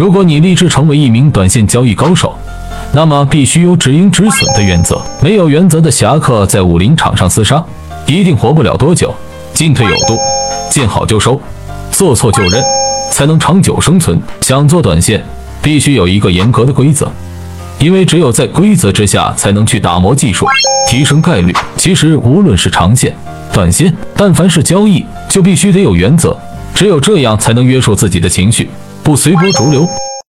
如果你立志成为一名短线交易高手，那么必须有止盈止损的原则。没有原则的侠客在武林场上厮杀，一定活不了多久。进退有度，见好就收，做错就认，才能长久生存。想做短线，必须有一个严格的规则，因为只有在规则之下，才能去打磨技术，提升概率。其实无论是长线、短线，但凡是交易，就必须得有原则。只有这样，才能约束自己的情绪，不随波逐流。